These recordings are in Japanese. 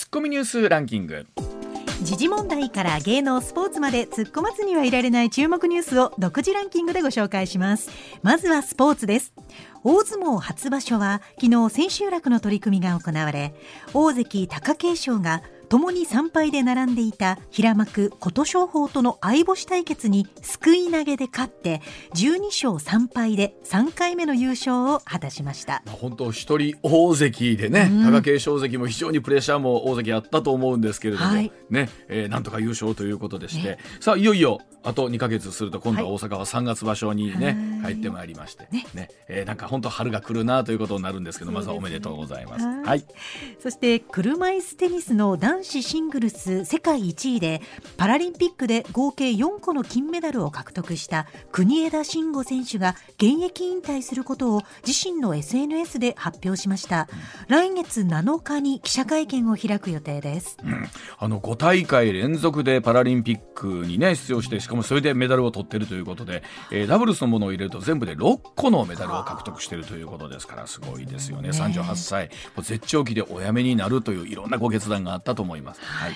ツッコミニュースランキング。時事問題から芸能スポーツまで突っ込まずにはいられない注目ニュースを独自ランキングでご紹介します。まずはスポーツです。大相撲初場所は昨日千秋楽の取り組みが行われ大関貴景勝が共に3敗で並んでいた平幕琴勝峰との相星対決にすくい投げで勝って12勝3敗で3回目の優勝を果たしました。本当一人大関でね、うん、貴景勝関も非常にプレッシャーも大関あったと思うんですけれども、はい、ね、えー、なんとか優勝ということでして、ね、さあいよいよあと2か月すると今度は大阪は3月場所にね、はい、入ってまいりましてね。ね、えー、なんか本当春が来るなということになるんですけどまずはおめでとうございます。はい、そして車椅子テニスの男子シングルス世界1位でパラリンピックで合計4個の金メダルを獲得した国枝慎吾選手が現役引退することを自身の SNS で発表しました、来月7日に記者会見を開く予定です、うん、あの5大会連続でパラリンピックにね出場してしかもそれでメダルを取っているということで、えー、ダブルスのものを入れると全部で6個のメダルを獲得しているということですからすごいですよね。38歳。絶頂期でお辞めになるといういろんなご決断があったと思います。はい。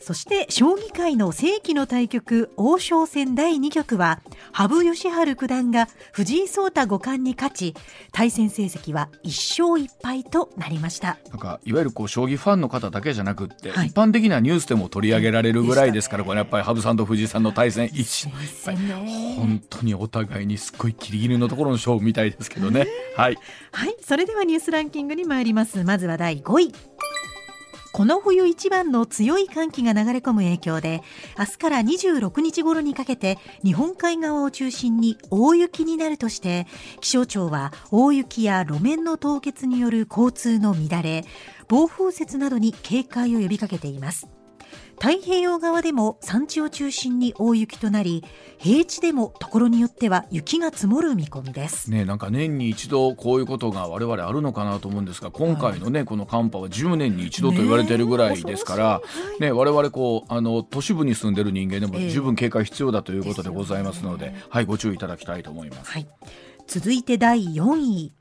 そして将棋界の世紀の対局王将戦第2局は羽生善治九段が藤井聡太五冠に勝ち対戦成績は1勝1敗となりました。なんかいわゆるこう将棋ファンの方だけじゃなくって、はい、一般的なニュースでも取り上げられるぐらいですから、これやっぱり羽生さんと藤井さんの対戦一勝本当にお互いにすっごいギリギリのところの勝負みたいですけどね、はい、はい、それではニュースランキングに参ります。まずは第5位この冬一番の強い寒気が流れ込む影響で明日から26日頃にかけて日本海側を中心に大雪になるとして気象庁は大雪や路面の凍結による交通の乱れ暴風雪などに警戒を呼びかけています。太平洋側でも山地を中心に大雪となり平地でもところによっては雪が積もる見込みです。ねなんか年に一度こういうことが我々あるのかなと思うんですが今回のね、はい、この寒波は10年に一度と言われているぐらいですから、ね、ね我々こうあの都市部に住んでる人間でも十分警戒必要だということでございますので、えーでね、はいご注意いただきたいと思います、はい、続いて第4位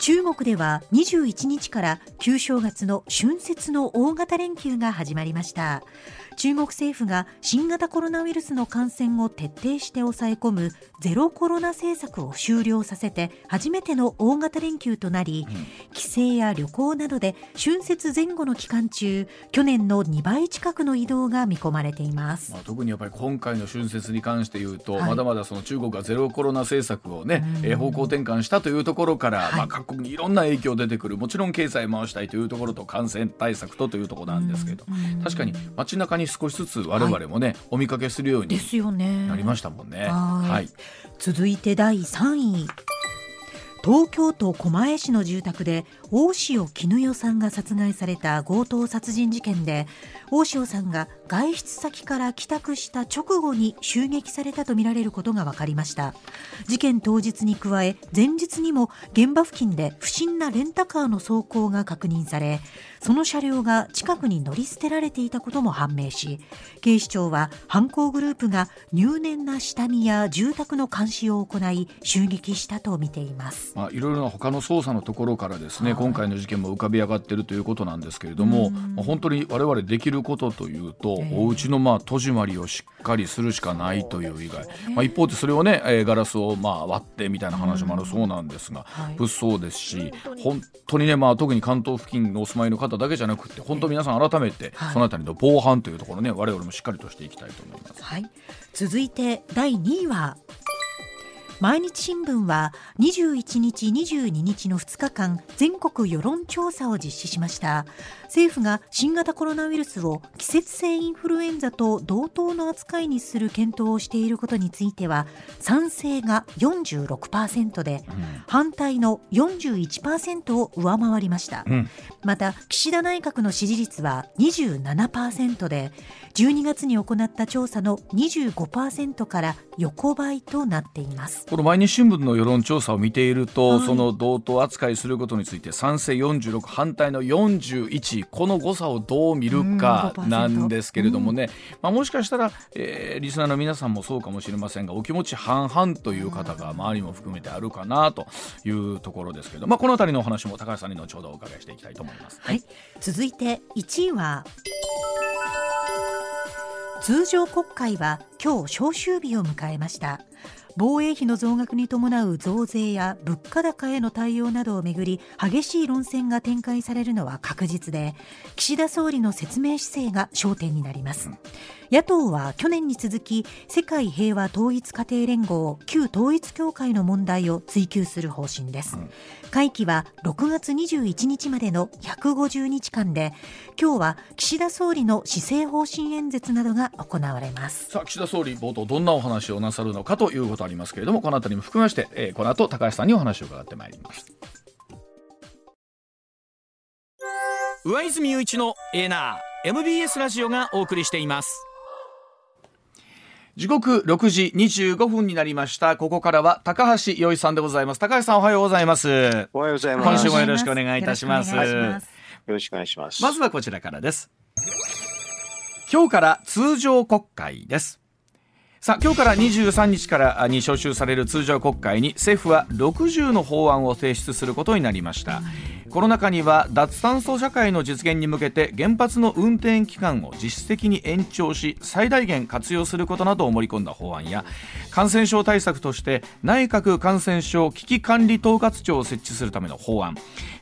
中国では21日から旧正月の春節の大型連休が始まりました。中国政府が新型コロナウイルスの感染を徹底して抑え込むゼロコロナ政策を終了させて初めての大型連休となり、うん、帰省や旅行などで春節前後の期間中去年の2倍近くの移動が見込まれています、まあ、特にやっぱり今回の春節に関して言うと、はい、まだまだその中国がゼロコロナ政策をね、え方向転換したというところから、はい、まあ、各いろんな影響出てくる。もちろん経済回したいというところと感染対策とというところなんですけど、確かに街中に少しずつ我々もね、はい、お見かけするようになりましたもんね。はい、続いて第3位東京都狛江市の住宅で大塩衣与さんが殺害された強盗殺人事件で大塩さんが外出先から帰宅した直後に襲撃されたとみられることが分かりました。事件当日に加え前日にも現場付近で不審なレンタカーの走行が確認されその車両が近くに乗り捨てられていたことも判明し警視庁は犯行グループが入念な下見や住宅の監視を行い襲撃したとみています。まあ、いろいろな他の捜査のところからですね、今回の事件も浮かび上がっているということなんですけれども、まあ、本当に我々できることというと、えー、お家のまあ戸締まりをしっかりするしかないという以外、まあ、一方でそれをね、えー、ガラスをまあ割ってみたいな話もあるそうなんですが、物騒ですし本当にね、まあ、特に関東付近のお住まいの方だけじゃなくて本当皆さん改めてそのあたりの防犯というところね我々もしっかりとしていきたいと思います。はい、続いて第2位は毎日新聞は21日22日の2日間全国世論調査を実施しました。政府が新型コロナウイルスを季節性インフルエンザと同等の扱いにする検討をしていることについては賛成が46%で、うん、反対の41%を上回りました、うん、また岸田内閣の支持率は27%で12月に行った調査の25%から横ばいとなっていますこの毎日新聞の世論調査を見ていると、はい、その同等扱いすることについて賛成46反対の41この誤差をどう見るかなんですけれどもね、まあ、もしかしたら、えー、リスナーの皆さんもそうかもしれませんがお気持ち半々という方が周りも含めてあるかなというところですけど、まあ、この辺りのお話も高橋さんに後ほどお伺いしていきたいと思います。はい、続いて1位は通常国会は今日召集日を迎えました防衛費の増額に伴う増税や物価高への対応などをめぐり激しい論戦が展開されるのは確実で岸田総理の説明姿勢が焦点になります。野党は去年に続き世界平和統一家庭連合旧統一教会の問題を追及する方針です。会期は6月21日までの150日間で今日は岸田総理の施政方針演説などが行われます。さあ岸田総理冒頭どんなお話をなさるのかということありますけれどもこの辺りも含めまして、えー、この後高橋さんにお話を伺ってまいります。上泉雄一のエーナー MBS ラジオがお送りしています時刻6時25分になりました。ここからは高橋洋一さんでございます。高橋さんおはようございます。おはようございます。今週もよろしくお願いいたします。よろしくお願いします。まずはこちらからです。今日から通常国会です。さあ今日から23日からに召集される通常国会に政府は60の法案を提出することになりました、この中には脱炭素社会の実現に向けて原発の運転期間を実質的に延長し最大限活用することなどを盛り込んだ法案。や感染症対策として内閣感染症危機管理統括庁を設置するための法案。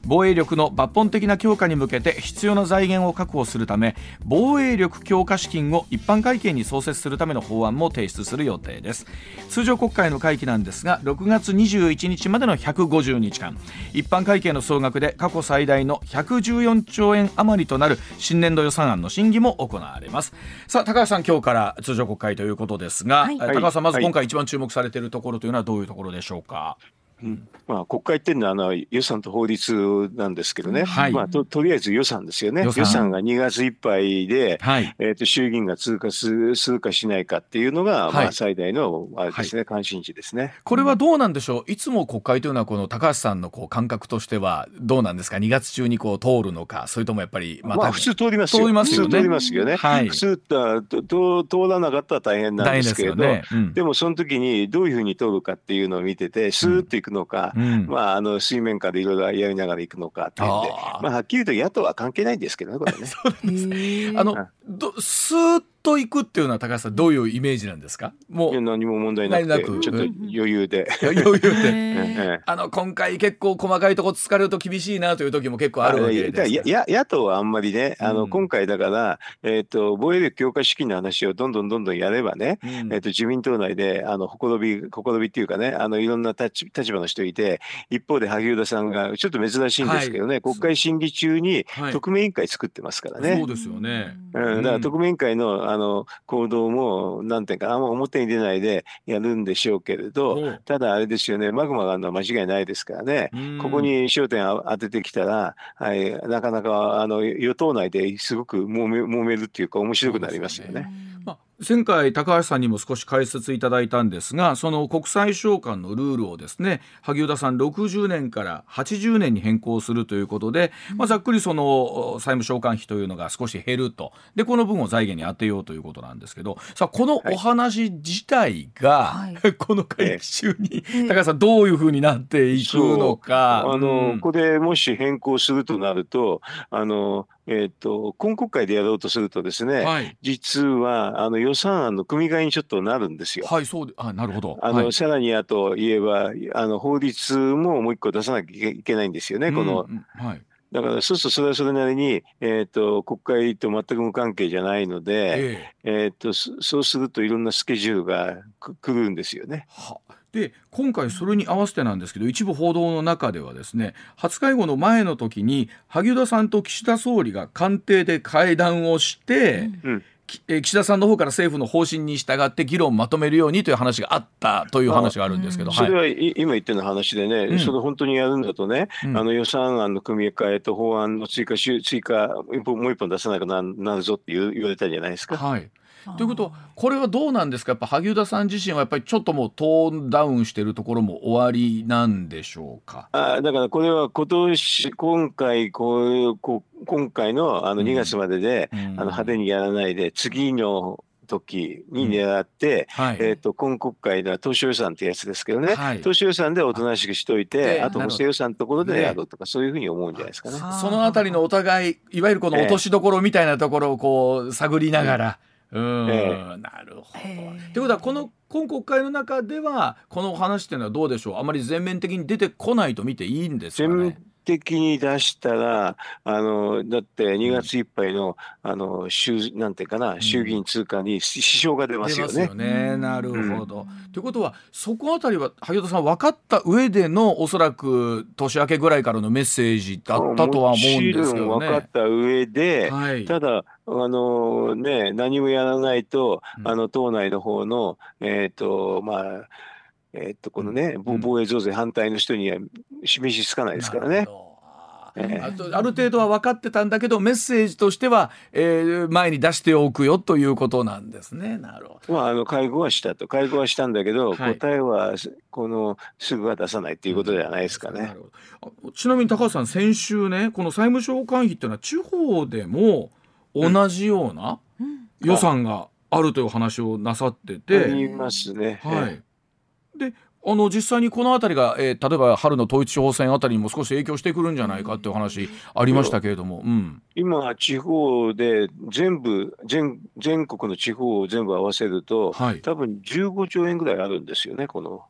防衛力の抜本的な強化に向けて必要な財源を確保するため防衛力強化資金を一般会計に創設するための法案も提出する予定です。通常国会の会期なんですが6月21日までの150日間一般会計の総額で過去最大の114兆円余りとなる新年度予算案の審議も行われます。さあ高橋さん今日から通常国会ということですが、はい、高橋さんまず今回一番注目されているところというのはどういうところでしょうか、うん。まあ、国会っていうのはあの予算と法律なんですけどね、はい、まあ、ととりあえず予算ですよね、予算。予算が2月いっぱいで、はい、えーと、衆議院が通過するかしないかっていうのが、はい、まあ、最大のあれですね、関心事ですね。これはどうなんでしょう、いつも国会というのは、この高橋さんのこう感覚としては、どうなんですか、2月中にこう通るのか、それともやっぱり、まあ、まあ、普通通りますよ、通りますよね。通りますよね。はい、普通と通らなかったら大変なんですけれど、ね。うん、でもその時にどういうふうに通るかっていうのを見てて、スーッといくのか、うん、まあ、あの水面下でいろいろやりながらいくのかっていうんで、まあ、はっきり言うと野党は関係ないんですけどね、これね。そうなんです。あのどスーッと行くっていうのは高橋さんどういうイメージなんですか？もう何も問題なくてちょっと余裕で。余裕で。あの今回結構細かいとこ疲れると厳しいなという時も結構あるわけですや野党はあんまりねあの、今回だから、えーと、防衛力強化資金の話をどんどんどんどんやればね、うん、えーと、自民党内であのほころびほころびっていうかねあのいろんな立立場の人いて一方で萩生田さんがちょっと珍しいんですけどね、はい、国会審議中に特命委員会作ってますからね。はい、そうですよね、うん、だから特命委員会のあの行動もなんていうかあんま表に出ないでやるんでしょうけれどただあれですよねマグマがあるのは間違いないですからね。ここに焦点を当ててきたら、はい、なかなかあの与党内ですごく揉め揉めるっていうか面白くなりますよね。まあ前回高橋さんにも少し解説いただいたんですがその国際償還のルールをですね萩生田さん60年から80年に変更するということで、まあ、ざっくりその債務償還費というのが少し減ると。でこの分を財源に充てようということなんですけどさあこのお話自体が、はい、この会期中に、高橋さんどういうふうになっていくのか。あの、うん、ここでもし変更するとなるとあのえーと、今国会でやろうとするとですね、はい、実はあの予算案の組み替えにちょっとなるんですよ。はい、そうあなるほど。あの、はい、さらにあと言えばあの法律ももう一個出さなきゃいけないんですよね、この。うんはい、だからそうするとそれはそれなりに、えーと、国会と全く無関係じゃないので、えー、えーとそうするといろんなスケジュールがくるんですよね。はで今回それに合わせてなんですけど一部報道の中ではですね初会合の前の時に萩生田さんと岸田総理が官邸で会談をして、うん、岸田さんの方から政府の方針に従って議論をまとめるようにという話があったという話があるんですけど、それは今言ってる話でね、うん、それ本当にやるんだとね、うん、あの予算案の組み替えと法案の追加追加もう一本出さなくなるぞって言われたんじゃないですか。はいということはこれはどうなんですか？やっぱ萩生田さん自身はやっぱりちょっともうトーンダウンしているところも終わりなんでしょうか？あだからこれは今年今回こういうこ今回のあの2月までで、うん、あの派手にやらないで次の時に狙って、うんはい、えーと、今国会では当初予算ってやつですけどね、はい、当初予算でおとなしくしといてあと補正予算のところでやろうとか、そういうふうに思うんじゃないですかね。そのあたりのお互いいわゆるこの落としどころみたいなところをこう探りながら。うん、えー、なるほど。ということはこの今国会の中ではこの話っていうのはどうでしょう？あまり全面的に出てこないと見ていいんですかね？的に出したら、あのだって2月いっぱいの,、あの衆なんていうかな、衆議院通過に支障が出ますよね。よねなるほど。ということは、そこあたりは、萩生田さん、分かった上での、おそらく年明けぐらいからのメッセージだったとは思うんですけどね。分かった上で、はい、ただ、あのね、何もやらないと、あの党内の方の、えっ、ー、と、まあ、えー、っとこのね、防衛増税反対の人には示しつかないですからね。あとある程度は分かってたんだけどメッセージとしては、えー、前に出しておくよということなんですね。なるほど。まああの会合はしたと会合はしたんだけど、はい、答えはこのすぐは出さないっていうことではないですかね。うん、ちなみに高橋さん先週ねこの債務償還費っていうのは地方でも同じような予算があるという話をなさってて。ありますね。はい。であの実際にこの辺りが、えー、例えば春の統一地方選あたりにも少し影響してくるんじゃないかっていう話ありましたけれども、うん、今、地方で全部全、全国の地方を全部合わせると、はい、多分15兆円ぐらいあるんですよね、この。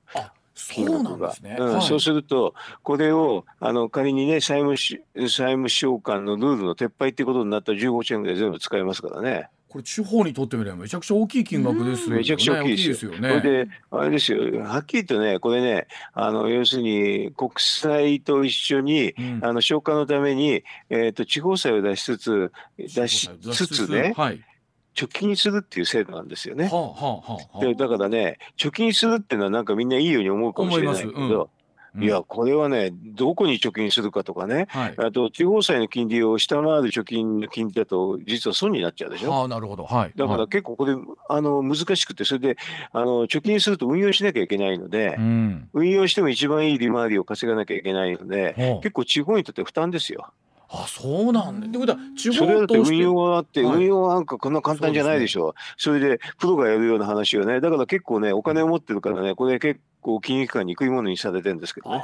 そうなんですね、うん。はい、そうすると、これをあの仮にね債務、債務償還のルールの撤廃っていうことになったら15兆円ぐらい全部使えますからね。これ地方にとってみればめちゃくちゃ大きい金額ですよね。めちゃくちゃ大きいですよね。これであれですよはっきりとねこれねあの要するに国債と一緒に、うん、あの消化のためにえっ、ー、と地方債を出しつつ出しつつね。はい貯金するっていう制度なんですよね。はあはあはあ、でだからね貯金するっていうのはなんかみんないいように思うかもしれないけど、いや、これはね、どこに貯金するかとかね、はい、あと地方債の金利を下回る貯金の金利だと、実は損になっちゃうでしょ。あなるほど、はい、だから結構これ、あの難しくて、それであの貯金すると運用しなきゃいけないので、うん、運用しても一番いい利回りを稼がなきゃいけないので、結構地方にとって負担ですよ。あそうなんだ。ってことは地方それだって運用はあって、はい、運用はなんかこんな簡単じゃないでしょ。う。それでプロがやるような話をね、だから結構ね、お金を持ってるからね、これ結構金融機関に食い物にされてるんですけどね。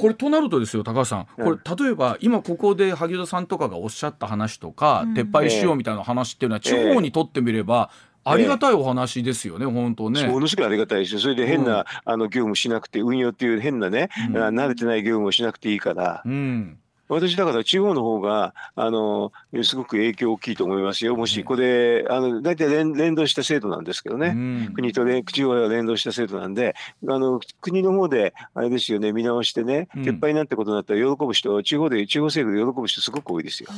これとなるとですよ高橋さん。これ例えば今ここで萩生田さんとかがおっしゃった話とか、うん、撤廃しようみたいな話っていうのは地方にとってみれば、ありがたいお話ですよね、えー、本当ね。ものすごいありがたいですよ。それで変な、うん、あの業務しなくて、運用っていう変なね、うん、慣れてない業務をしなくていいから、うん、私だから地方の方があのすごく影響大きいと思いますよ。もしこれあの大体連連動した制度なんですけどね、うん、国とね地方が連動した制度なんであの国の方であれですよね見直してね、撤廃なんてことになったら喜ぶ人地方で地方政府で喜ぶ人すごく多いですよ。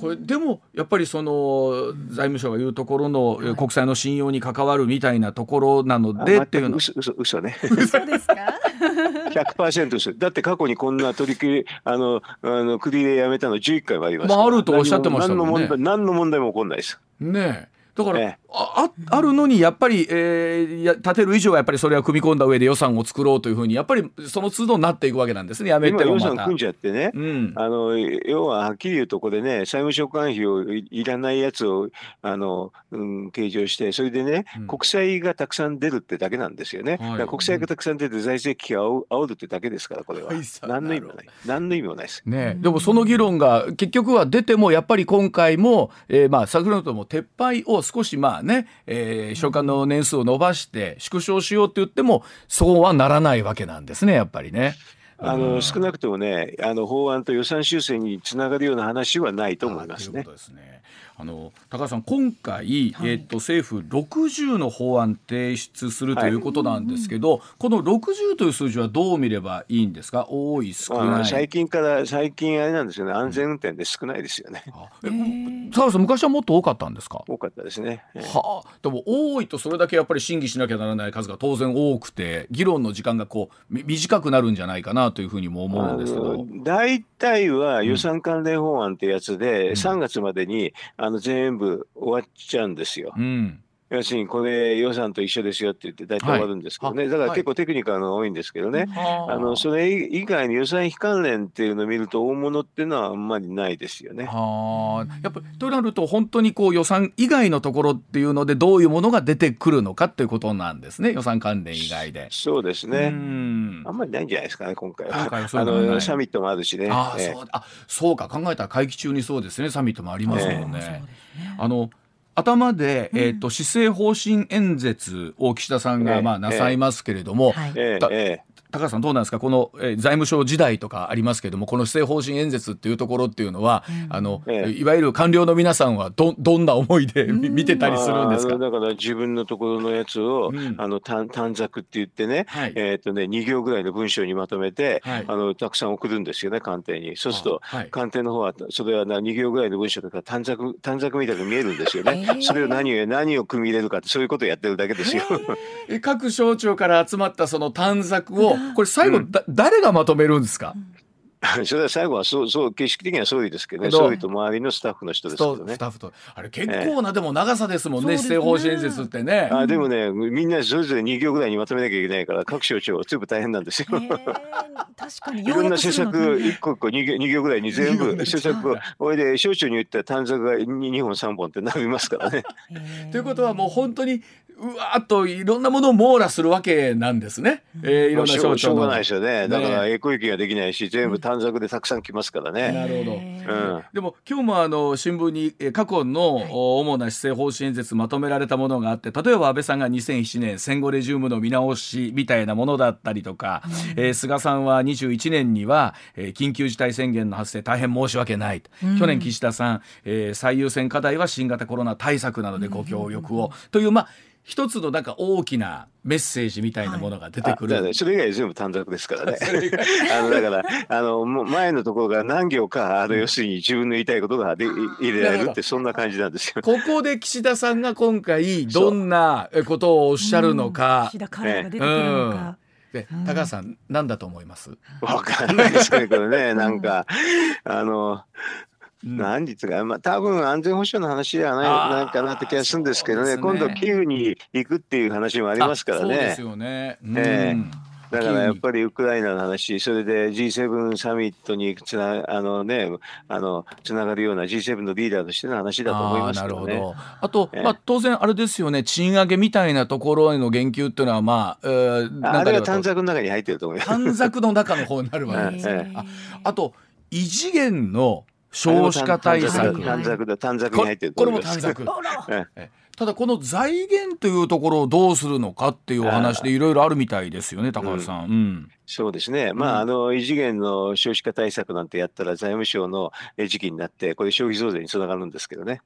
これでもやっぱりその財務省が言うところの国債の信用に関わるみたいなところなのでっていうの。嘘嘘嘘ね。嘘ですか？100%です。だって過去にこんな取り切りあのあの国でやめたの11回もありますまあ、あるとおっしゃってましたもんね。何の問題も起こんないです。ねだから、ええ、ああるのにやっぱり、えー、や立てる以上はやっぱりそれは組み込んだ上で予算を作ろうというふうにやっぱりその都度になっていくわけなんですねやめても予算組んじゃってね、うん、あの要ははっきり言うとこでね債務償還費をいらないやつをあの、うん、計上してそれでね、うん、国債がたくさん出るってだけなんですよね、はい、国債がたくさん出て財政危機を煽るってだけですからこれは、はい、何の意味もない。何の意味もないです、ね、でもその議論が結局は出てもやっぱり今回も、えー、まあ先ほども撤廃を少しまあねえー、償還の年数を延ばして縮小しようって言ってもそうはならないわけなんですねやっぱりね。あの少なくともねあの法案と予算修正につながるような話はないと思いますね。すねあの高橋さん今回、えーと、政府60の法案提出するということなんですけど、はい、この60という数字はどう見ればいいんですか？多い少ない。最近から最近あれなんですよね。安全運転で少ないですよね。うん、高橋さん昔はもっと多かったんですか？多かったですね。はあ、でも多いとそれだけやっぱり審議しなきゃならない数が当然多くて議論の時間がこう短くなるんじゃないかななというふうにも思うんですけど。大体は予算関連法案ってやつで、3月までにあの全部終わっちゃうんですよ。うん要するにこれ予算と一緒ですよって言って大体終わるんですけどね、はい、だから結構テクニカルが多いんですけどね、はい、あのそれ以外に予算非関連っていうのを見ると大物っていうのはあんまりないですよね。はやっぱとなると本当にこう予算以外のところっていうのでどういうものが出てくるのかっていうことなんですね。予算関連以外で。そうですね。あんまりないんじゃないですかね今回は。今回はあのサミットもあるしね。あ、えー、そうあそうか。考えたら会期中にそうですね。サミットもありますもんね。えー、あの頭で、えーと、施政方針演説を岸田さんが、まあ、なさいますけれども、ええ高橋さんどうなんですか？この、えー、財務省時代とかありますけれどもこの施政方針演説っていうところっていうのは、うん、あの、ええ、いわゆる官僚の皆さんはどどんな思いで、見てたりするんですか？だから自分のところのやつを、うん、あの短短冊って言ってね、はい、えっ、ー、とね2行ぐらいの文章にまとめて、はい、あのたくさん送るんですよね官邸に。そうすると、はい、官邸の方はそれは2行ぐらいの文章とか短冊短冊みたいに見えるんですよね、えー、それを何を何を組み入れるかってそういうことをやってるだけですよ。えー、各省庁から集まったその短冊をこれ最後、うん。誰がまとめるんですか？それは最後はそうそう形式的には総理ですけどね。総理と。周りのスタッフの人ですけどね。スタッフと。あれ結構な、でも長さですもんね。施政方針演説ってね。あでもねみんなそれぞれ2行ぐらいにまとめなきゃいけないから各省庁全部大変なんですよ。確かに いろんな施策1個1個 2, 行2行ぐらいに全部施策を。これで省庁に言ったら短冊が 2, 2本3本ってなりますからね。ということはもう本当にうわーっといろんなものを網羅するわけなんですね。えー、いろんな省庁しょうがないですよね。だからエコ域ができないし、全部短冊でたくさん来ますからね。なるほど。うん、でも今日もあの新聞に過去の主な施政方針演説まとめられたものがあって、例えば安倍さんが2007年戦後レジウムの見直しみたいなものだったりとか、うん、えー、菅さんは21年には、えー、緊急事態宣言の発生大変申し訳ないと。うん、去年岸田さん、えー、最優先課題は新型コロナ対策などでご協力を、というまあ一つのなんか大きなメッセージみたいなものが出てくる、はい、それ以外全部短冊ですからね。あのだからあの前のところが何行かあの要するに自分の言いたいことがで入れられるってそんな感じなんですよ。ここで岸田さんが今回どんなことをおっしゃるのか。岸田カラーが出てくるのか。で高橋さん何だと思います？わかんないですけどねなんか。あの何日か、まあ、多分安全保障の話ではないないかなって気がするんですけどね、ね。今度、キーウに行くっていう話もありますからね。ですよね、うん、えーだからやっぱりウクライナの話、それで G7 サミットにつなあの、ね、あのつながるような G7 のリーダーとしての話だと思いますけど、ね、ああと、まあ、当然、あれですよね、賃上げみたいなところへの言及っていうのは、まあ、えー、あれは短冊の中に入ってると思います。短冊の中の方になるわけです、ね、ああと異次元の少子化対策。短冊だ短冊に入ってるこれも短冊。ただこの財源というところをどうするのかっていうお話でいろいろあるみたいですよね高橋さん、うん、うん。そうですね、まあ、あの異次元の少子化対策なんてやったら、財務省の時期になって、これ、消費増税につながるんですけどね、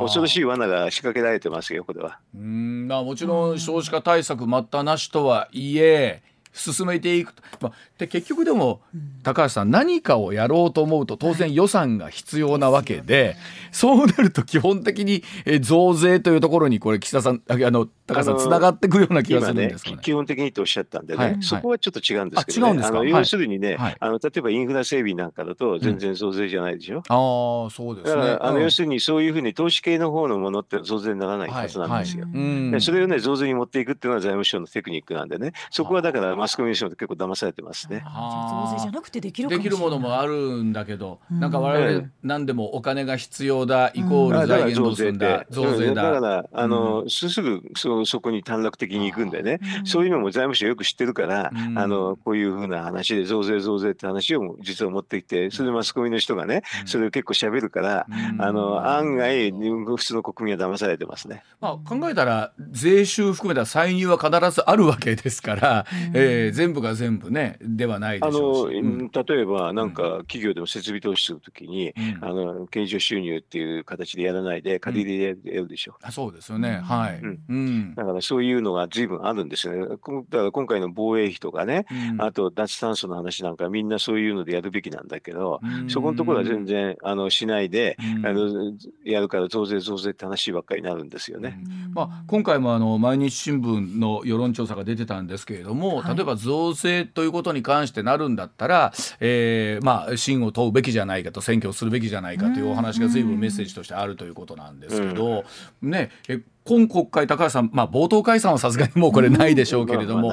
恐ろしい罠が仕掛けられてますよ、これは。うん。まあ、もちろん。少子化対策待ったなしとはいえ、進めていくまあ、で結局でも、高橋さん何かをやろうと思うと当然予算が必要なわけで、そうなると基本的に増税というところにこれ岸田さんあの高橋さんつながってくるような気がするんですかね、ね、基本的にとおっしゃったんでね、はい、そこはちょっと違うんですけど、ね、あの要するにね、はい、あの例えばインフラ整備なんかだと全然増税じゃないでしょ？うん、ああそうですね。あの要するにそういうふうに投資系の方のものって増税にならないはずなんですよ。はい、それをね増税に持っていくっていうのは財務省のテクニックなんでね。そこはだからマスコミの人も結構騙されてますね。増税じゃなくてできるできるものもあるんだけど、うん、なんか我々何でもお金が必要だイコール財源だ、増税だ。だ。からあの、うん、すぐそそこに短絡的に行くんでね、そういうのも財務省よく知ってるから、あのこういうふうな話で増税増税って話を実は持ってきてそれでマスコミの人がねそれを結構しゃべるから、あの案外普通の国民は騙されてますね。まあ、考えたら税収含めた歳入は必ずあるわけですから、えー、全部が全部ねではないでしょうし。あの例えばなんか企業でも設備投資するときに、あの経常収入っていう形でやらないで借り入れるでしょ。うあそうですよね。はい、うん。だからそういうのが随分あるんですよね。だから今回の防衛費とかね、あと脱炭素の話なんかみんなそういうのでやるべきなんだけど、そこのところは全然あのしないで、あのやるから増税増税って話ばっかりになるんですよね。まあ今回もあの毎日新聞の世論調査が出てたんですけれども、例例えば増税ということに関してなるんだったら、えー、まあ信を問うべきじゃないかと選挙をするべきじゃないかというお話が随分メッセージとしてあるということなんですけど、ねえ今国会高橋さん、まあ、冒頭解散はさすがにもうこれないでしょうけれども、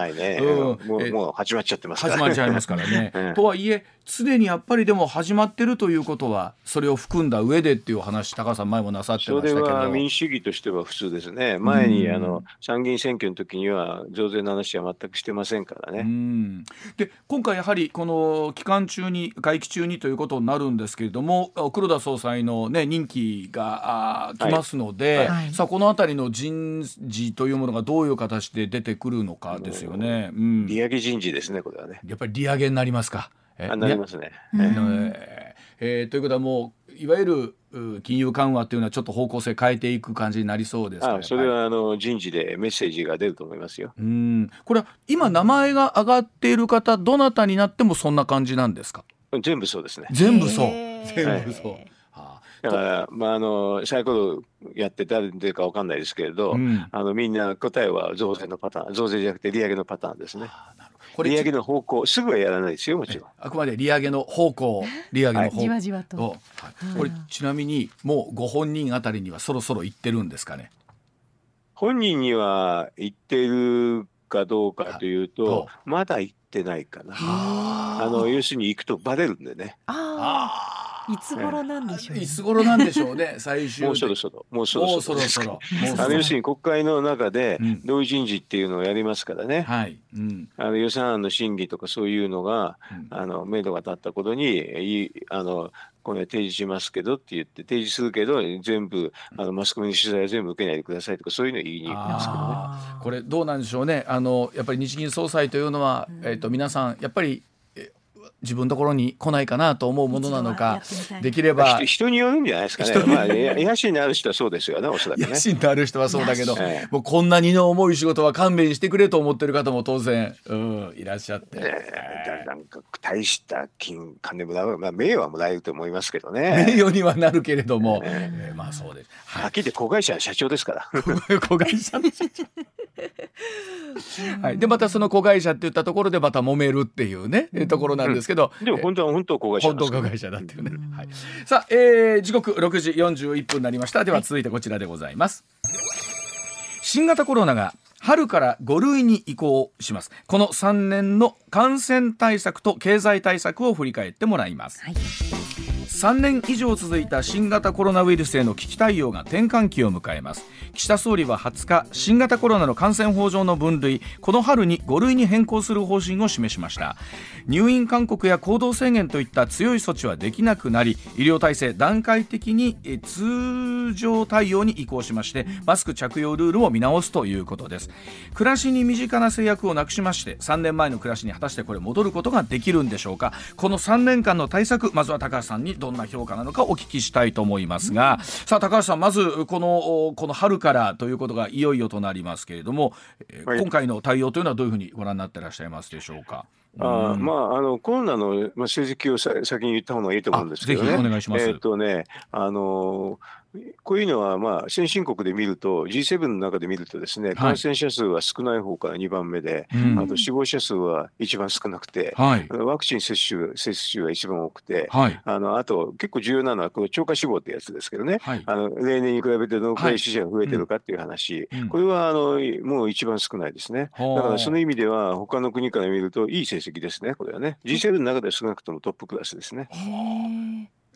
もう始まっちゃってますから。ね。始まっちゃいますからね。とはいえ常にやっぱりでも始まってるということはそれを含んだ上でっていう話高橋さん前もなさってましたけど。それは民主主義としては普通ですね。前にあの参議院選挙の時には増税の話は全くしてませんからね。で今回やはりこの期間中に会期中にということになるんですけれども黒田総裁の、ね、任期が来ますので、はい、さあこの辺りの人事というものがどういう形で出てくるのかですよね。うん、利上げ人事ですねこれはね。やっぱり利上げになりますか？あなりますね。ええー、ということはもういわゆる金融緩和というのはちょっと方向性変えていく感じになりそうですあそれはあの人事でメッセージが出ると思いますよ。うんこれは今名前が挙がっている方どなたになってもそんな感じなんですか？全部そうですね。全部そう。全部そう。だから、まあ、あのサイコロやって誰でか分かんないですけれど、うん、あのみんな答えは増税のパターン増税じゃなくて利上げのパターンですね。これ利上げの方向すぐはやらないですよもちろん。あくまで利上げの方向利上げの方向、はい、じわじわと、はい、これちなみにもうご本人あたりにはそろそろ言ってるんですかね？本人には言ってるかどうかというとまだ言ってないかな。あの要するに行くとバレるんでね。ああいつ頃なんでしょう、いつ頃なんでしょうね最終もうそろそろ。もうそろそろ。そろ あの要するに国会の中で同意人事っていうのをやりますからね、はい。うん、あの予算案の審議とかそういうのが、うん、あの目処が立ったことにいあのこれ提示しますけどって言って提示するけど全部あのマスコミの取材は全部受けないでくださいとかそういうの言いに行きますけどね。これどうなんでしょうね。あのやっぱり日銀総裁というのは、えーと皆さんやっぱり自分のところに来ないかなと思うものなのかできれば人によるんじゃないですかね、まあ、野心のある人はそうですよねおそらくね。野心のある人はそうだけど、もうこんなにの重い仕事は勘弁してくれと思ってる方も当然、うん、いらっしゃって、えー、なんか大した金金もらう、まあ、名誉はもらえると思いますけどね。名誉にはなるけれども、えー、まあそうです、はい、はっきり言って子会社社長ですから。子会社の社長。はい、でまたその子会社って言ったところでまた揉めるっていうね、うん、ところなんですけど、うん、でも本当は本当子会社本当子会社だっていうね、うん、はい、さあ、えー、時刻6時41分になりました。では続いてこちらでございます、はい、新型コロナが春から5類に移行します。この3年の感染対策と経済対策を振り返ってもらいます、はい3年以上続いた新型コロナウイルスへの危機対応が転換期を迎えます。岸田総理は20日新型コロナの感染法上の分類この春に5類に変更する方針を示しました。入院勧告や行動制限といった強い措置はできなくなり医療体制段階的に通常対応に移行しましてマスク着用ルールを見直すということです。暮らしに身近な制約をなくしまして3年前の暮らしに果たしてこれ戻ることができるんでしょうか。この3年間の対策まずは高橋さんにどんな評価なのかお聞きしたいと思いますが、さあ高橋さんまずこのこの春からということがいよいよとなりますけれども、はい、今回の対応というのはどういうふうにご覧になっていらっしゃいますでしょうか？あまあ、あのコロナの、まあ、政績をさ先に言った方がいいと思うんですけどね。お願いします。えっ、とね、あのこういうのは、まあ、先進国で見ると、G7 の中で見るとですね、感染者数は少ない方から2番目で、はい、あと死亡者数は一番少なくて、はい、ワクチン接種接種は一番多くて、はい、あのあと結構重要なのは、この超過死亡ってやつですけどね、あの例年に比べてどのくらい死者が増えてるかっていう話、うん、これはあのもう一番少ないですね。だからその意味では、他の国から見るといい成績ですね、これはね。G7 の中では少なくともトップクラスですね。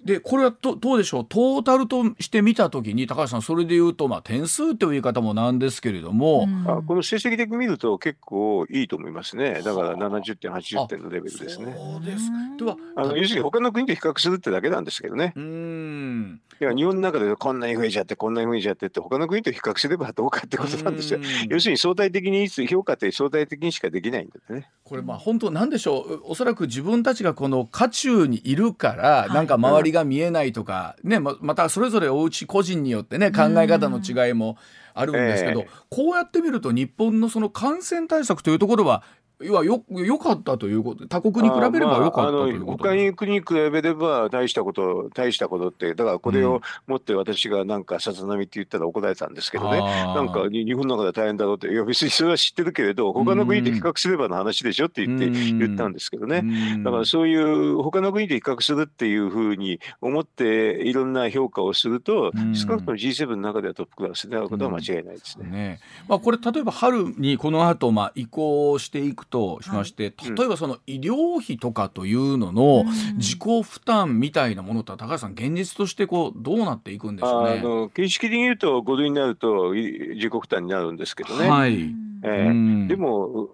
でこれはどどうでしょう？トータルとして見たときに高橋さんそれでいうと、まあ、点数という言い方もなんですけれども、うん、あこの成績的に見ると結構いいと思いますね。だから70点80点のレベルですね。そうです。ではあの要するに他の国と比較するってだけなんですけどね。うん。いや日本の中でこんなに増えちゃってこんなに増えちゃってって他の国と比較すればどうかってことなんですよ。要するに相対的に評価って相対的にしかできないんだってね。これまあ本当なんでしょう？おそらく自分たちがこの渦中にいるから、なんか周りが見えないとか、ねままたそれぞれお家個人によってね考え方の違いもあるんですけど、こうやって見ると日本のその感染対策というところはいやよよかったということ他国に比べればよかったということ、まあ、他に国に比べれば大したこと大したことってだからこれをもって私がなんかさつなみって言ったら怒られたんですけどね、うん、なんか日本の中で大変だろうっていや別にそれは知ってるけれど他の国で比較すればの話でしょって言って、言ったんですけどね、だからそういう他の国で比較するっていうふうに思っていろんな評価をすると、少なくとも G7 の中ではトップクラスであることは間違いないですね。ねまあ、これ例えば春にこの後まあ移行していくとしまして、はい、例えばその医療費とかというのの自己負担みたいなものとは高橋さん現実としてこうどうなっていくんでしょうね。あの形式的に言うと5類になると自己負担になるんですけどね。はい。えー、でも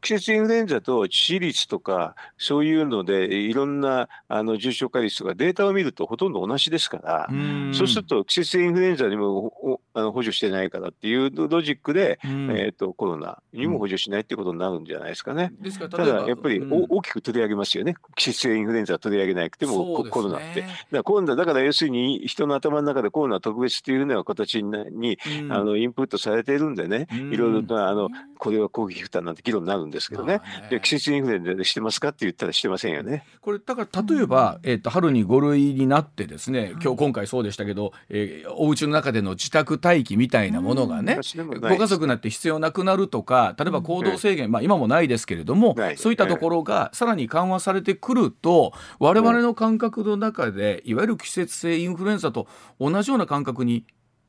季節インフルエンザと致死率とかそういうのでいろんなあの重症化率とかデータを見るとほとんど同じですからそうすると季節インフルエンザにもあの補助してないからっていうロジックで、えーと、コロナにも補助しないっていうことになるんじゃないですかね。ですからただやっぱり、大きく取り上げますよね。季節性インフルエンザは取り上げなくても、ね、コロナって。だからコロナだから要するに人の頭の中でコロナ特別っていうような形に、あのインプットされているんでね、いろいろとあのこれは攻撃負担なんて議論になるんですけどね、で季節インフルエンザでしてますかって言ったらしてませんよね。これだから例えば、えーと、春に5類になってですね今日今回そうでしたけど、えー、お家の中での自宅待機みたいなものがね、ご家族になって必要なくなるとか例えば行動制限、まあ、今もないですけれども、そういったところがさらに緩和されてくると我々の感覚の中でいわゆる季節性インフルエンザと同じような感覚に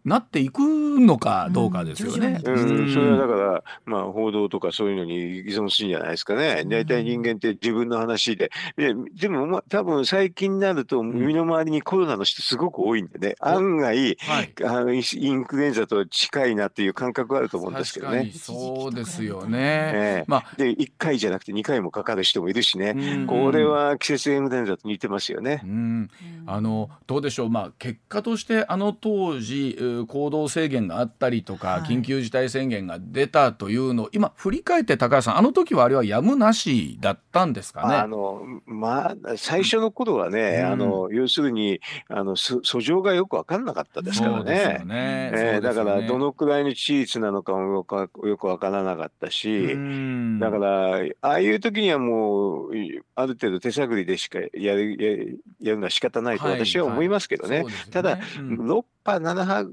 なっていくのかどうかですよね。うん、うん、それはだから、まあ、報道とかそういうのに依存するんじゃないですかね。大体人間って自分の話で。ででも、まあ、多分最近になると、身の回りにコロナの人すごく多いんでね、案外、はい、あのインフルエンザと近いなっていう感覚があると思うんですけどね。そうですよね。えー、まあ、で、1回じゃなくて2回もかかる人もいるしね、これは季節インフルエンザと似てますよね。うん、あのどうでしょう、まあ、結果としてあの当時、行動制限があったりとか、緊急事態宣言が出たというのを今振り返って高橋さんあの時はあれはやむなしだったんですかね？あのまあ最初の頃はね、うん、あの要するにあの訴状がよく分かんなかったですからね。ね。えー、だからどのくらいの致死率なのかもよくよく分からなかったし、だからああいう時にはもうある程度手探りでしかやるやるのは仕方ないと私は思いますけどね。はいはい。ね。ただ、うん、6波7波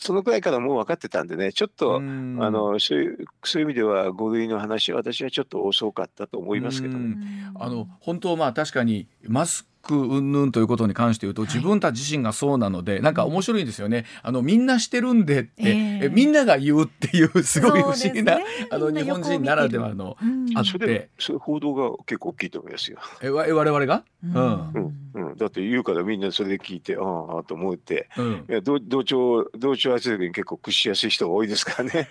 そのくらいからもう分かってたんでね、ちょっと、あのそういうそういう意味では、5類の話、私はちょっと遅かったと思いますけどね。あの本当、まあ、確かにマスク云々ということに関して言うと、自分たち自身がそうなので、なんか面白いですよね。あのみんなしてるんでって、えみんなが言うっていうすごい不思議な、あの日本人ならではのあって、それ報道が結構大きいと思いますよ。え我々が、うん、うん、だって言うからみんなそれで聞いてああと思って、うん、いや同同調同調圧力に結構屈しやすい人が多いですからね。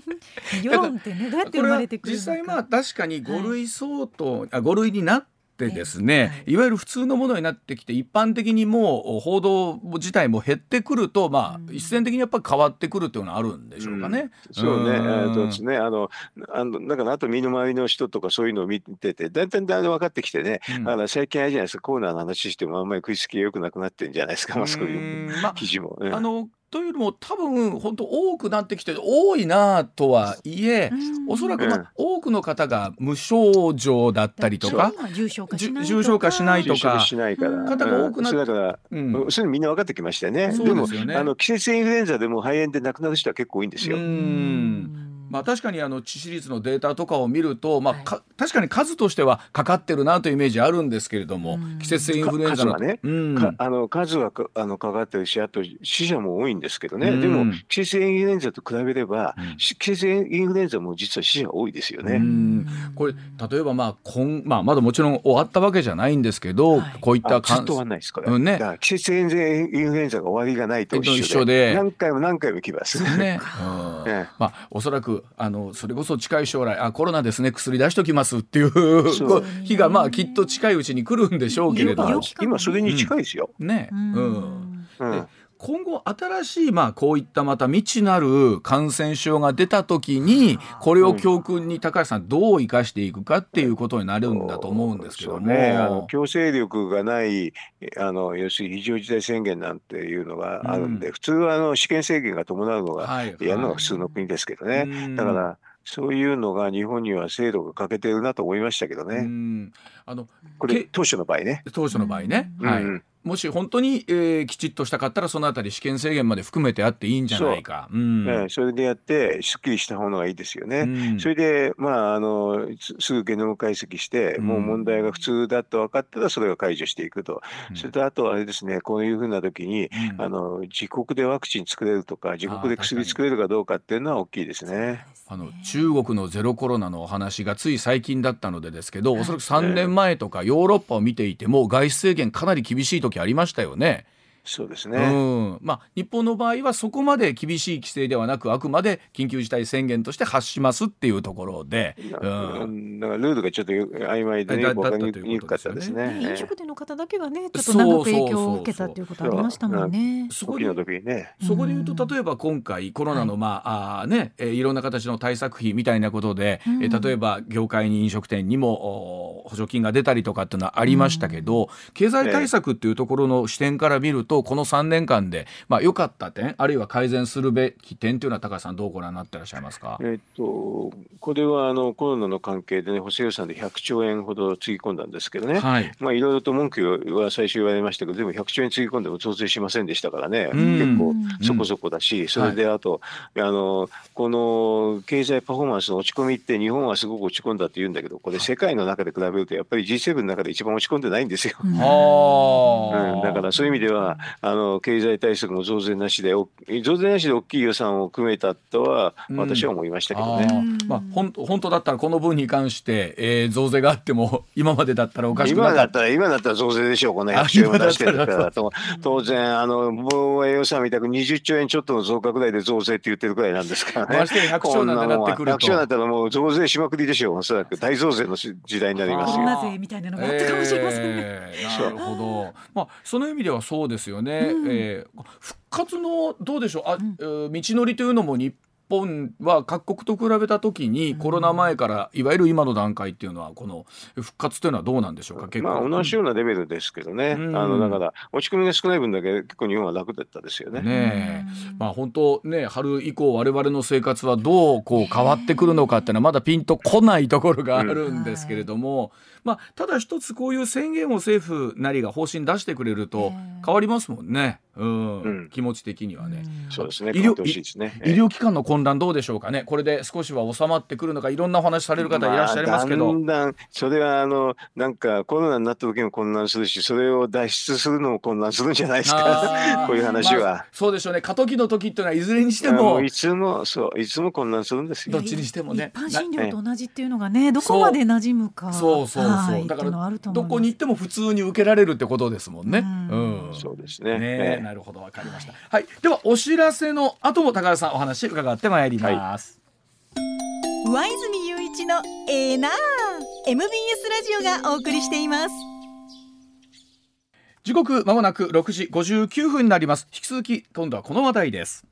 世論ってねどうやって生まれてくる実際まあ確かに5類相当、はい、あ5類になってってですね、い。わゆる普通のものになってきて一般的にもう報道自体も減ってくると、まあ、一斉的にやっぱり変わってくるっていうのはあるんでしょうかね。うん、そうね、えー、とですねあのあのだからあと身の回りの人とかそういうのを見ててだんだんだんだん分かってきてね、うん、だから最近あれじゃないですかコーナーの話してもあんまり食いつきがよくなくなってるんじゃないですか、まあ、そういう記事も、ね。あのというのも多分本当多くなってきて多いなとはいえ、おそらく、まあ、多くの方が無症状だったりとか重症化しないとか。方が多くなって、うん、それみんな分かってきましたね。でもあの季節インフルエンザでも肺炎で亡くなる人は結構多いんですよ。まあ、確かにあの致死率のデータとかを見ると、まあ、か確かに数としてはかかってるなというイメージあるんですけれども、季節性インフルエンザの数はね、うん、あの数はかあのかかってるしあと死者も多いんですけどね、うん、でも季節性インフルエンザと比べれば、うん、季節性インフルエンザも実は死者多いですよね。これ例えば、まあ今まあ、まだもちろん終わったわけじゃないんですけど、はい、こういったずっと終わらないですから、うんね、だから季節性インフルエンザが終わりがないと一緒で何回も何回も来ます。ね。ね まあ、おそらくあのそれこそ近い将来あコロナですね薬出しときますっていう日がまあきっと近いうちに来るんでしょうけれど。今それに近いですよ。うん、ね、うん、うん今後新しいまあこういったまた未知なる感染症が出た時にこれを教訓に高橋さんどう生かしていくかっていうことになるんだと思うんですけども、ね、あの強制力がないあの要するに非常事態宣言なんていうのがあるんで、うん、普通はあの試験制限が伴うのがやるのが普通の国ですけどね、だからそういうのが日本には制度が欠けてるなと思いましたけどね。あのこれ当初の場合ね。当初の場合ね。はい。もし本当に、えー、きちっとしたかったらそのあたり試験制限まで含めてあっていいんじゃないか。そ,、うんえそれでやってすっきりした方がいいですよね。うん、それでまああのすぐゲノム解析して、もう問題が普通だと分かったらそれを解除していくと。うん、それとあとあれですねこういうふうな時に、うん、あの自国でワクチン作れるとか自国で薬作れるかどうかっていうのは大きいですね。あの中国のゼロコロナのお話がつい最近だったのでですけどおそらく3年前とかヨーロッパを見ていても外出制限かなり厳しい時ありましたよね。そうですね、うん。まあ、日本の場合はそこまで厳しい規制ではなくあくまで緊急事態宣言として発しますっていうところで、うん、だからルールがちょっと曖昧でね。分かりにくかったですね。飲食店の方だけがねちょっと長く影響を受けたっていうことありましたもんね。そこでね、そこで言うと例えば今回コロナのまあ、あねいろんな形の対策費みたいなことで、うん、例えば業界に飲食店にも補助金が出たりとかっていうのはありましたけど、経済対策っていうところの視点から見るとこの3年間間で、まあ、良かった点あるいは改善するべき点というのは高橋さんどうご覧になってらっしゃいますか、えっと、これはあのコロナの関係で、ね、補正予算で100兆円ほどつぎ込んだんですけどね、はい、まあ、いろいろと文句は最初言われましたけどでも100兆円つぎ込んでも増税しませんでしたからね、結構そこそこだし、それであと、はい、あのこの経済パフォーマンスの落ち込みって日本はすごく落ち込んだって言うんだけどこれ世界の中で比べるとやっぱり G7 の中で一番落ち込んでないんですよ。うん、だからそういう意味ではあの経済対策も増税なしで増税なしで大きい予算を組めたとは私は思いましたけどね。まあ本本当だったらこの分に関して、えー、増税があっても 今までだったらおかしくな今だったら今だったら増税でしょうこの100兆円出してるからと当然あの防衛予算みたく20兆円ちょっとの増加ぐらいで増税って言ってるくらいなんですからね。まして100兆なんてなってくると。100兆だったらもう増税しまくりでしょうおそらく大増税の時代になりますよ。なぜみたいなのがあったかもしれませんね。えー、なるほど。まあその意味ではそうですよね。うん、えー、復活のどうでしょう？あ、うん、道のりというのも日本は各国と比べた時にコロナ前からいわゆる今の段階っていうのはこの復活というのはどうなんでしょうか？結構、まあ、同じようなレベルですけどね、うん、あのだから落ち込みが少ない分だけ結構日本は楽だったですよね。ねまあ本当ね春以降我々の生活はどうこう変わってくるのかっていうのはまだピンとこないところがあるんですけれども、まあただ一つこういう宣言を政府なりが方針出してくれると変わりますもんね。うん、うん、気持ち的にはね。そうですね。医療、ね、医療機関の混乱どうでしょうかね。これで少しは収まってくるのか、いろんなお話される方いらっしゃいますけど。まあ、だんだんそれはあのなんかコロナになった時も混乱するし、それを脱出するのも混乱するんじゃないですか。こういう話は、まあ、そうでしょうね。過渡期の時っていうのはいずれにしてもいつもそういつも混乱するんですよ。どっちにしてもね。一般診療と同じっていうのがね、どこまで馴染むか。そうそうそう。だからどこに行っても普通に受けられるってことですもんね。うん。そうですね。ね、なるほどわかりました。した。はい、ではお知らせの後も高田さんお話伺ってまいります。はい、上泉雄一のエーナー MBS ラジオがお送りしています。時刻まもなく6時59分になります。引き続き今度はこの話題です。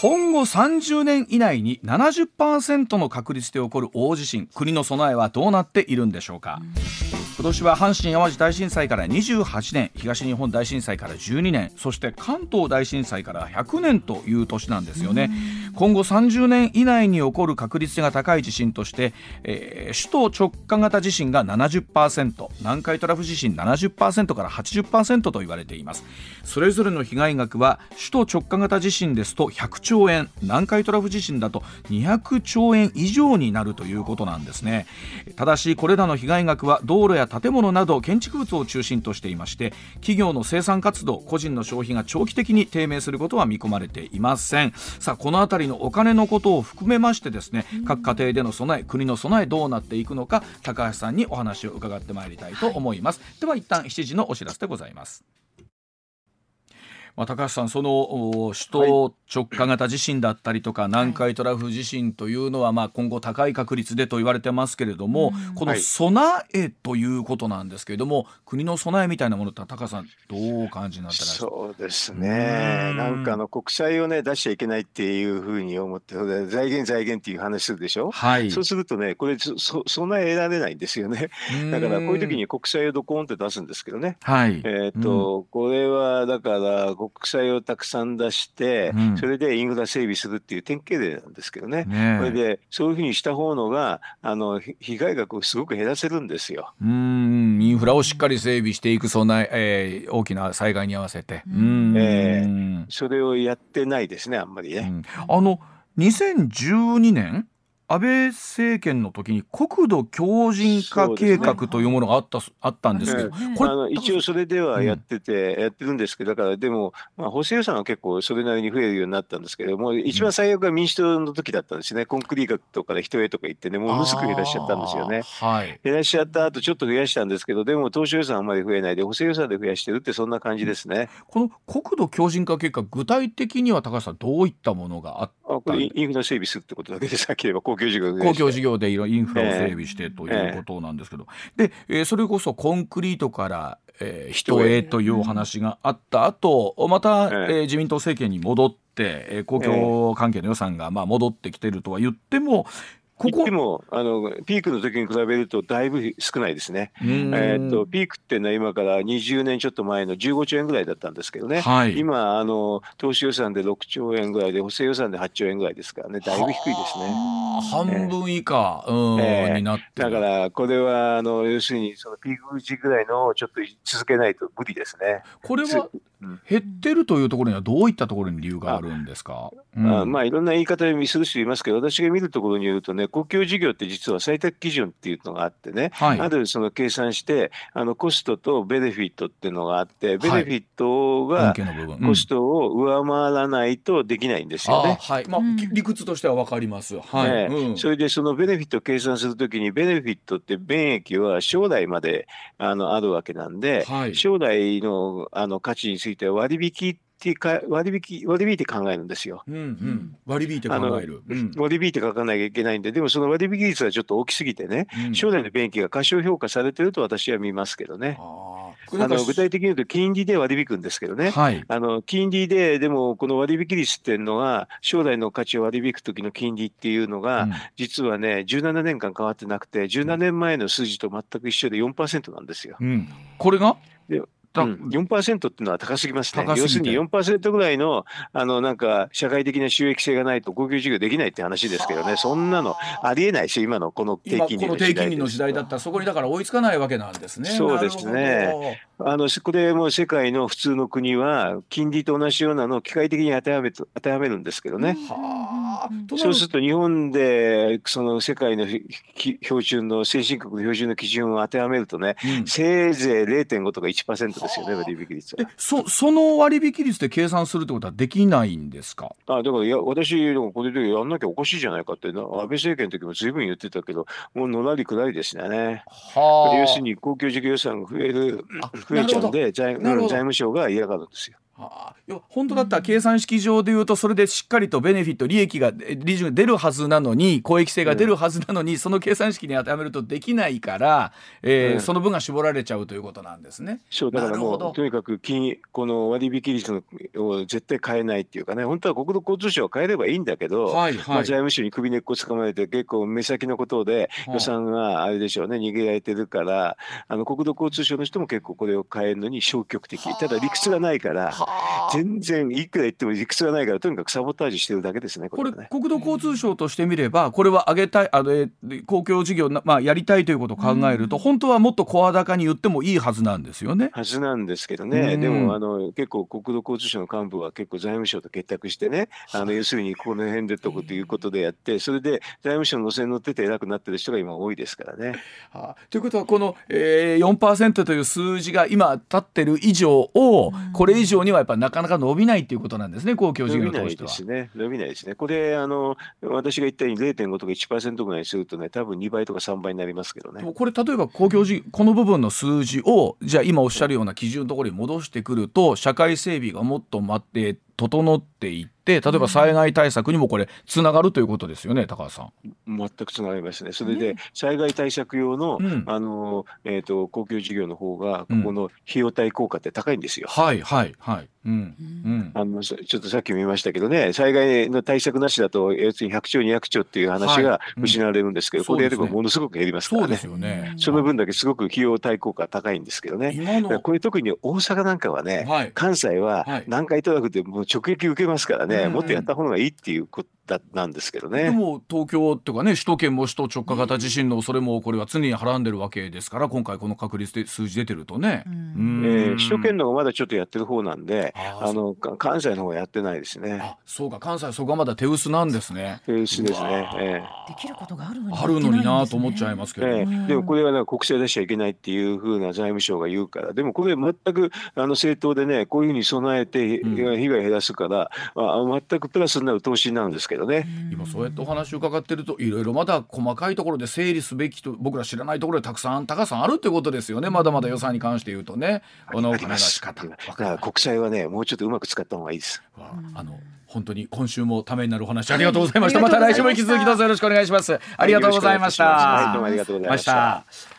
今後30年以内に70%の確率で起こる大地震国の備えはどうなっているんでしょうか、うん今年は阪神・淡路大震災から28年東日本大震災から12年そして関東大震災から100年という年なんですよね。今後30年以内に起こる確率が高い地震として、えー、首都直下型地震が70%南海トラフ地震70%から80%と言われていますそれぞれの被害額は首都直下型地震ですと100兆円南海トラフ地震だと200兆円以上になるということなんですね。ただしこれらの被害額は道路や建物など建築物を中心としていまして企業の生産活動個人の消費が長期的に低迷することは見込まれていません。さあこの辺りのお金のことを含めましてですね各家庭での備え国の備えどうなっていくのか高橋さんにお話を伺ってまいりたいと思います、はい、では一旦7時のお知らせでございますまあ、高橋さん、その首都直下型地震だったりとか、はい、南海トラフ地震というのは、まあ、今後高い確率でと言われてますけれども、この備えということなんですけれども、国の備えみたいなものって高橋さんどうお感じになってらっしゃそうですね、なんかあの国債をね出しちゃいけないっていうふうに思って財源財源っていう話するでしょ、はい、そうするとねこれそ備えられないんですよね。だからこういう時に国債をドコンって出すんですけどね、はい。えー、っと、これはだから国債をたくさん出して、うん、それでインフラ整備するっていう典型例なんですけどね、ねそれでそういうふうにした方のがあの被害額をすごく減らせるんですよ。うんインフラをしっかり整備していくそんな、えー、大きな災害に合わせて。うん。えー、それをやってないですねあんまりね。あの2012年安倍政権の時に国土強靭化計画というものがあった,、あったんですけど、これあの一応それではやってて、うん、やってるんですけどだからでも、まあ、補正予算は結構それなりに増えるようになったんですけども一番最悪は民主党の時だったんですね。コンクリートとかで人へとか言ってね。もうむすく減らしちゃったんですよね。はい、減らしちゃった後ちょっと増やしたんですけどでも当初予算あんまり増えないで補正予算で増やしてるってそんな感じですね。この国土強靭化計画具体的には高橋さんどういったものがあったあこれインフラ整備するってことだけでさっき言えば公共事業公共事業でインフラを整備してということなんですけど、えー、で、えー、それこそコンクリートから、えー、人へ。というお話があった後また、えー、自民党政権に戻って、えー、公共関係の予算がまあ戻ってきてるとは言っても、ここ。でもあのピークの時に比べるとだいぶ少ないですね。えー、っとピークっていうのは今から20年ちょっと前の15兆円ぐらいだったんですけどね、はい、今あの投資予算で6兆円ぐらいで補正予算で8兆円ぐらいですからね。だいぶ低いですね。半分以下、えー、えー、になってだからこれはあの要するにそのピーク時ぐらいのちょっと続けないと無理ですね。これは減ってるというところにはどういったところに理由があるんですか、うん、あまあいろんな言い方でする人いますけど私が見るところによるとね公共事業って実は採択基準っていうのがあってね、はい、あるその計算してあのコストとベネフィットっていうのがあってベネフィットがコストを上回らないとできないんですよね。はい、まあ、理屈としては分かります。はい、ねうん、それでそのベネフィットを計算するときにベネフィットって便益は将来まであのあるわけなんで、はい、将来のあの価値については割引ってか割引割引いて考えるんですよ。うんうん、割引いて考える、うん、割引いて書かなきゃいけないんででもその割引率はちょっと大きすぎてね、うん、将来の便益が過小評価されてると私は見ますけどね。ああの具体的に言うと金利で割り引くんですけどね、はい、あの金利ででもこの割引率っていうのは将来の価値を割り引く時の金利っていうのが、うん、実はね17年間変わってなくて17年前の数字と全く一緒で4%なんですよ。うん、これが？でうん、4%っていうのは高すぎますね。要するに4%ぐらいの、あの、なんか、社会的な収益性がないと公共事業できないって話ですけどね、そんなのありえないし、今のこの低金利の時代。この低金利の時代だったら、そこにだから追いつかないわけなんですね。そうですね。あの、これも世界の普通の国は、金利と同じようなのを機械的に当てはめ当てはめるんですけどね。そうすると日本でその世界の標準の先進国の標準の基準を当てはめるとね、うん、せいぜい0.5とか1%ですよね割引率は。そその割引率で計算するってことはできないんですか？あだからいや私これでやんなきゃおかしいじゃないかって安倍政権の時もずいぶん言ってたけどもうのらりくらりでしたね。は要するに公共事業予算が増える増えちゃうんで財財務省が嫌がるんですよ。はあ、本当だったら計算式上でいうとそれでしっかりとベネフィット利益が利潤が出るはずなのに公益性が出るはずなのに、うん、その計算式に当てはめるとできないから、えー、うん、その分が絞られちゃうということなんですね。そうだからもうとにかく金この割引率を絶対変えないっていうかね本当は国土交通省は変えればいいんだけど、はいはい、まあ、財務省に首根っこつかまれて結構目先のことで予算があれでしょうね逃げられてるからあの国土交通省の人も結構これを変えるのに消極的。ただ理屈がないから。全然いくら言っても理屈がないからとにかくサボタージュしてるだけですねこれ、ね、国土交通省としてみればこれは上げたいあの公共事業まあ、やりたいということを考えると、本当はもっと声高に言ってもいいはずなんですよね。はずなんですけどね、でもあの結構国土交通省の幹部は結構財務省と結託してねあの要するにこの辺でとこということでやってそれで財務省の路線乗ってて偉くなってる人が今多いですからね。はあ、ということはこの、えー、4%という数字が今立ってる以上をこれ以上にはやっぱなかなか伸びないということなんですね、公共事業としては。伸びないですね。伸びないですね。これ、あの、私が言ったように0.5とか1%ぐらいにするとね、多分2倍とか3倍になりますけどね。これ、例えば公共事業、この部分の数字を、じゃあ今おっしゃるような基準のところに戻してくると、社会整備がもっと待って、整っていって、例えば災害対策にもこれつながるということですよね高橋さん。全くつながりますね。それで災害対策用の、うん、あのえっ、ー、と公共事業の方がここの費用対効果って高いんですよ。はいはいはい。うん、うん、あのちょっとさっきも言いましたけどね災害の対策なしだと要するに100兆200兆っていう話が失われるんですけど、はいうん、これやればものすごく減りますからね。そね。その分だけすごく費用対効果高いんですけどね。これ特に大阪なんかはね、はい、関西は南海トラフでもう直撃受けますからね、もっとやった方がいいっていうことだなんですけどね。でも東京っていうかね首都圏も首都直下型地震の恐れもこれは常にはらんでるわけですから今回この確率で数字出てるとね。うん、えー、首都圏の方がまだちょっとやってる方なんであの関西の方がやってないですね。あそうか関西そこはまだ手薄なんですね。手薄ですね。えー、できることがあるのに、あるのになと思っちゃいますけど。えー、でもこれは、ね、国債出しちゃいけないっていうふうな財務省が言うからでもこれ全くあの政党でねこういうふうに備えて被害減らすから、うん、あ全くプラスになる投資なんですけどね。今そうやってお話を伺ってるといろいろまだ細かいところで整理すべきと僕ら知らないところでたくさん高さんあるってことですよね。まだまだ予算に関して言うとね。このお金の仕方。国債はねもうちょっとうまく使った方がいいです。あの本当に今週もためになるお話ありがとうございました。また。来週も引き続きどうぞよろしくお願いします。ありがとうございました、はい、どうもありがとうございました